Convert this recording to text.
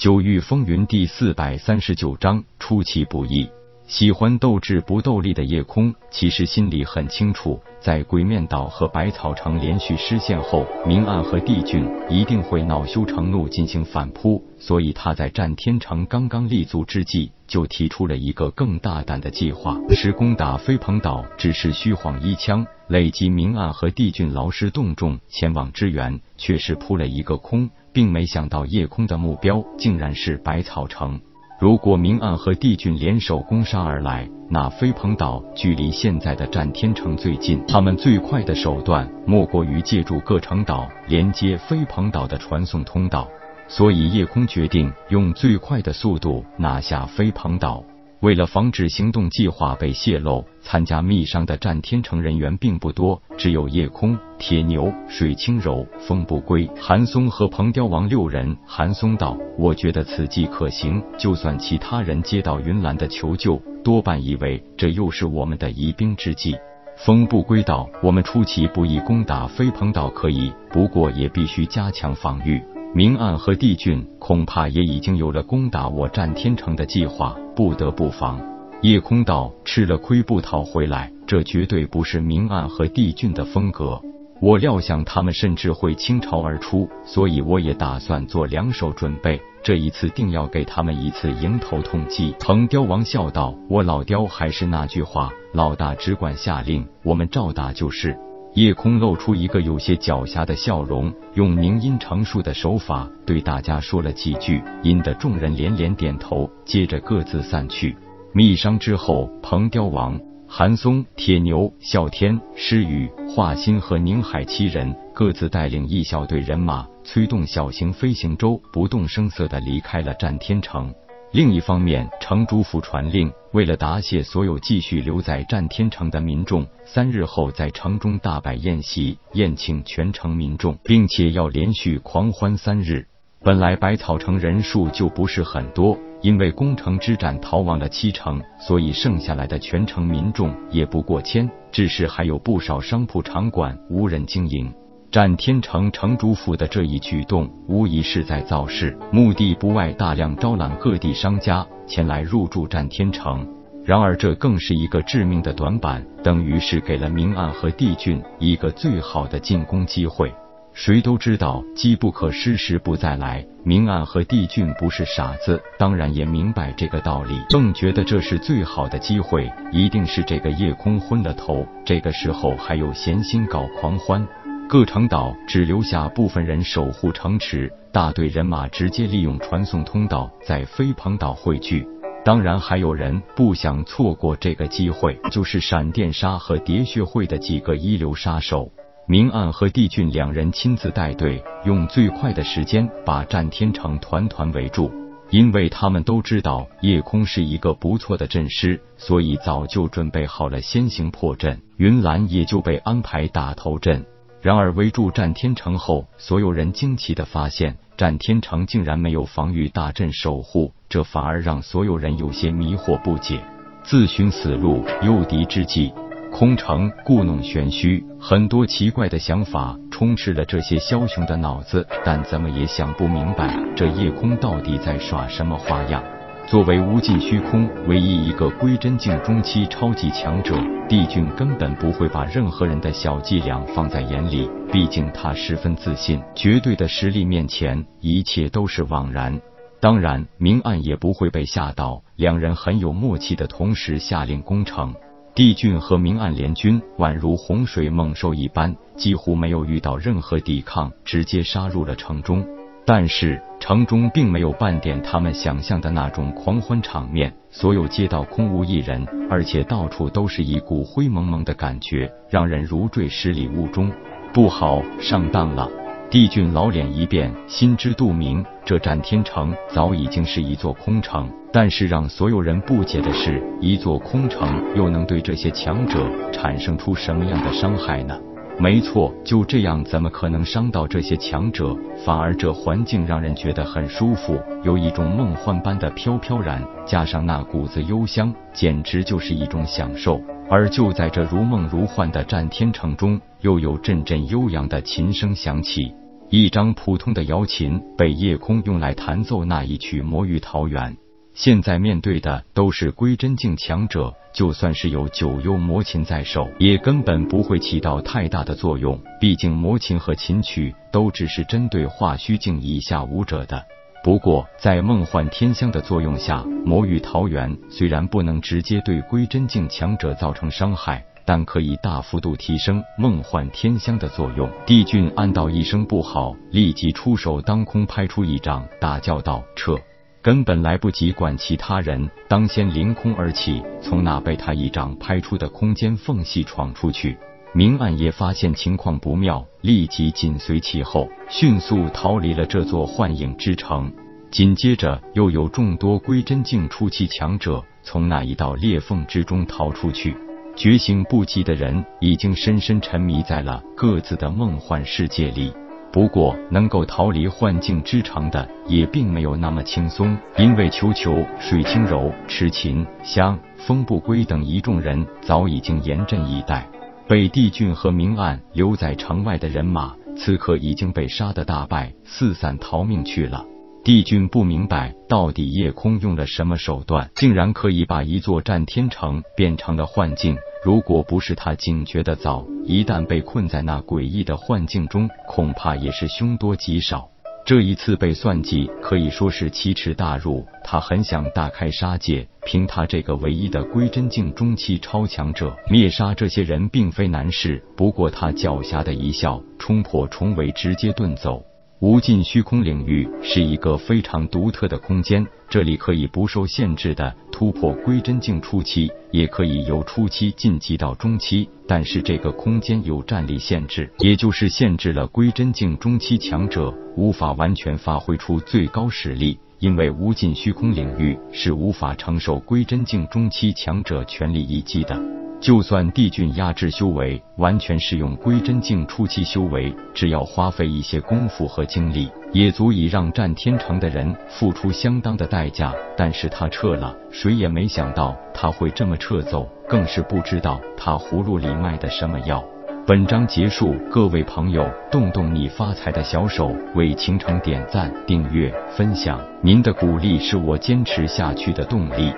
九域风云第四百三十九章出其不意。喜欢斗智不斗力的夜空，其实心里很清楚，在鬼面岛和百草城连续失陷后，明暗和帝俊一定会恼羞成怒进行反扑，所以他在战天城刚刚立足之际，就提出了一个更大胆的计划，是攻打飞鹏岛。只是虚晃一枪，累积明暗和帝俊劳师动众前往支援，却是扑了一个空，并没想到夜空的目标竟然是百草城。如果明暗和帝俊联手攻杀而来，那飞鹏岛距离现在的战天城最近，他们最快的手段莫过于借助各城岛连接飞鹏岛的传送通道。所以夜空决定用最快的速度拿下飞鹏岛。为了防止行动计划被泄露，参加密商的战天城人员并不多，只有夜空、铁牛、水清柔、风不归、韩松和彭雕王六人。韩松道：“我觉得此计可行，就算其他人接到云岚的求救，多半以为这又是我们的疑兵之计。”风不归道：“我们出其不意攻打飞鹏岛可以，不过也必须加强防御。”明暗和帝俊恐怕也已经有了攻打我战天城的计划，不得不防。夜空道吃了亏不逃回来，这绝对不是明暗和帝俊的风格。我料想他们甚至会倾巢而出，所以我也打算做两手准备，这一次定要给他们一次迎头痛击。藤雕王笑道：“我老雕还是那句话，老大只管下令，我们照打就是。”夜空露出一个有些狡黠的笑容，用凝音成数的手法对大家说了几句，引得众人连连点头，接着各自散去。密商之后，鹏雕王、韩松、铁牛、啸天、诗雨、华心和宁海七人各自带领一小队人马，催动小型飞行舟，不动声色地离开了战天城。另一方面，城主府传令，为了答谢所有继续留在战天城的民众，三日后在城中大摆宴席，宴请全城民众，并且要连续狂欢三日。本来百草城人数就不是很多，因为攻城之战逃亡了七成，所以剩下来的全城民众也不过千，只是还有不少商铺场馆无人经营。战天城城主府的这一举动，无疑是在造势，目的不外大量招揽各地商家前来入驻战天城。然而，这更是一个致命的短板，等于是给了明暗和帝俊一个最好的进攻机会。谁都知道机不可失，时不再来。明暗和帝俊不是傻子，当然也明白这个道理，更觉得这是最好的机会，一定是这个夜空昏了头，这个时候还有闲心搞狂欢。各城岛只留下部分人守护城池，大队人马直接利用传送通道在飞鹏岛汇聚。当然，还有人不想错过这个机会，就是闪电杀和喋血会的几个一流杀手。明暗和帝俊两人亲自带队，用最快的时间把战天城团团围住。因为他们都知道夜空是一个不错的阵师，所以早就准备好了先行破阵。云岚也就被安排打头阵。然而围住战天城后，所有人惊奇的发现，战天城竟然没有防御大阵守护，这反而让所有人有些迷惑不解。自寻死路，诱敌之计，空城故弄玄虚，很多奇怪的想法充斥了这些枭雄的脑子，但怎么也想不明白，这夜空到底在耍什么花样。作为无尽虚空唯一一个归真境中期超级强者，帝俊根本不会把任何人的小伎俩放在眼里。毕竟他十分自信，绝对的实力面前，一切都是枉然。当然，明暗也不会被吓到，两人很有默契的同时下令攻城。帝俊和明暗联军宛如洪水猛兽一般，几乎没有遇到任何抵抗，直接杀入了城中。但是城中并没有半点他们想象的那种狂欢场面，所有街道空无一人，而且到处都是一股灰蒙蒙的感觉，让人如坠十里雾中。不好，上当了！帝俊老脸一变，心知肚明，这战天城早已经是一座空城。但是让所有人不解的是，一座空城又能对这些强者产生出什么样的伤害呢？没错，就这样，怎么可能伤到这些强者？反而这环境让人觉得很舒服，有一种梦幻般的飘飘然，加上那股子幽香，简直就是一种享受。而就在这如梦如幻的战天城中，又有阵阵悠扬的琴声响起。一张普通的瑶琴被夜空用来弹奏那一曲《魔域桃源》。现在面对的都是归真境强者，就算是有九幽魔琴在手，也根本不会起到太大的作用。毕竟魔琴和琴曲都只是针对化虚境以下武者的。不过，在梦幻天香的作用下，魔域桃源虽然不能直接对归真境强者造成伤害，但可以大幅度提升梦幻天香的作用。帝俊暗道一声不好，立即出手当空拍出一掌，大叫道：“撤！”根本来不及管其他人，当先凌空而起，从那被他一掌拍出的空间缝隙闯出去。明暗也发现情况不妙，立即紧随其后，迅速逃离了这座幻影之城。紧接着，又有众多归真境初期强者从那一道裂缝之中逃出去。觉醒不及的人已经深深沉迷在了各自的梦幻世界里。不过，能够逃离幻境之城的也并没有那么轻松，因为球球、水清柔、痴琴香、风不归等一众人早已经严阵以待。被帝俊和明暗留在城外的人马，此刻已经被杀得大败，四散逃命去了。帝俊不明白，到底夜空用了什么手段，竟然可以把一座战天城变成了幻境。如果不是他警觉的早，一旦被困在那诡异的幻境中，恐怕也是凶多吉少。这一次被算计，可以说是奇耻大辱。他很想大开杀戒，凭他这个唯一的归真境中期超强者，灭杀这些人并非难事。不过他狡黠的一笑，冲破重围，直接遁走。无尽虚空领域是一个非常独特的空间，这里可以不受限制的突破归真境初期，也可以由初期晋级到中期。但是这个空间有战力限制，也就是限制了归真境中期强者无法完全发挥出最高实力，因为无尽虚空领域是无法承受归真境中期强者全力一击的。就算帝俊压制修为，完全是用归真境初期修为，只要花费一些功夫和精力，也足以让战天城的人付出相当的代价。但是他撤了，谁也没想到他会这么撤走，更是不知道他葫芦里卖的什么药。本章结束，各位朋友，动动你发财的小手，为倾城点赞、订阅、分享，您的鼓励是我坚持下去的动力。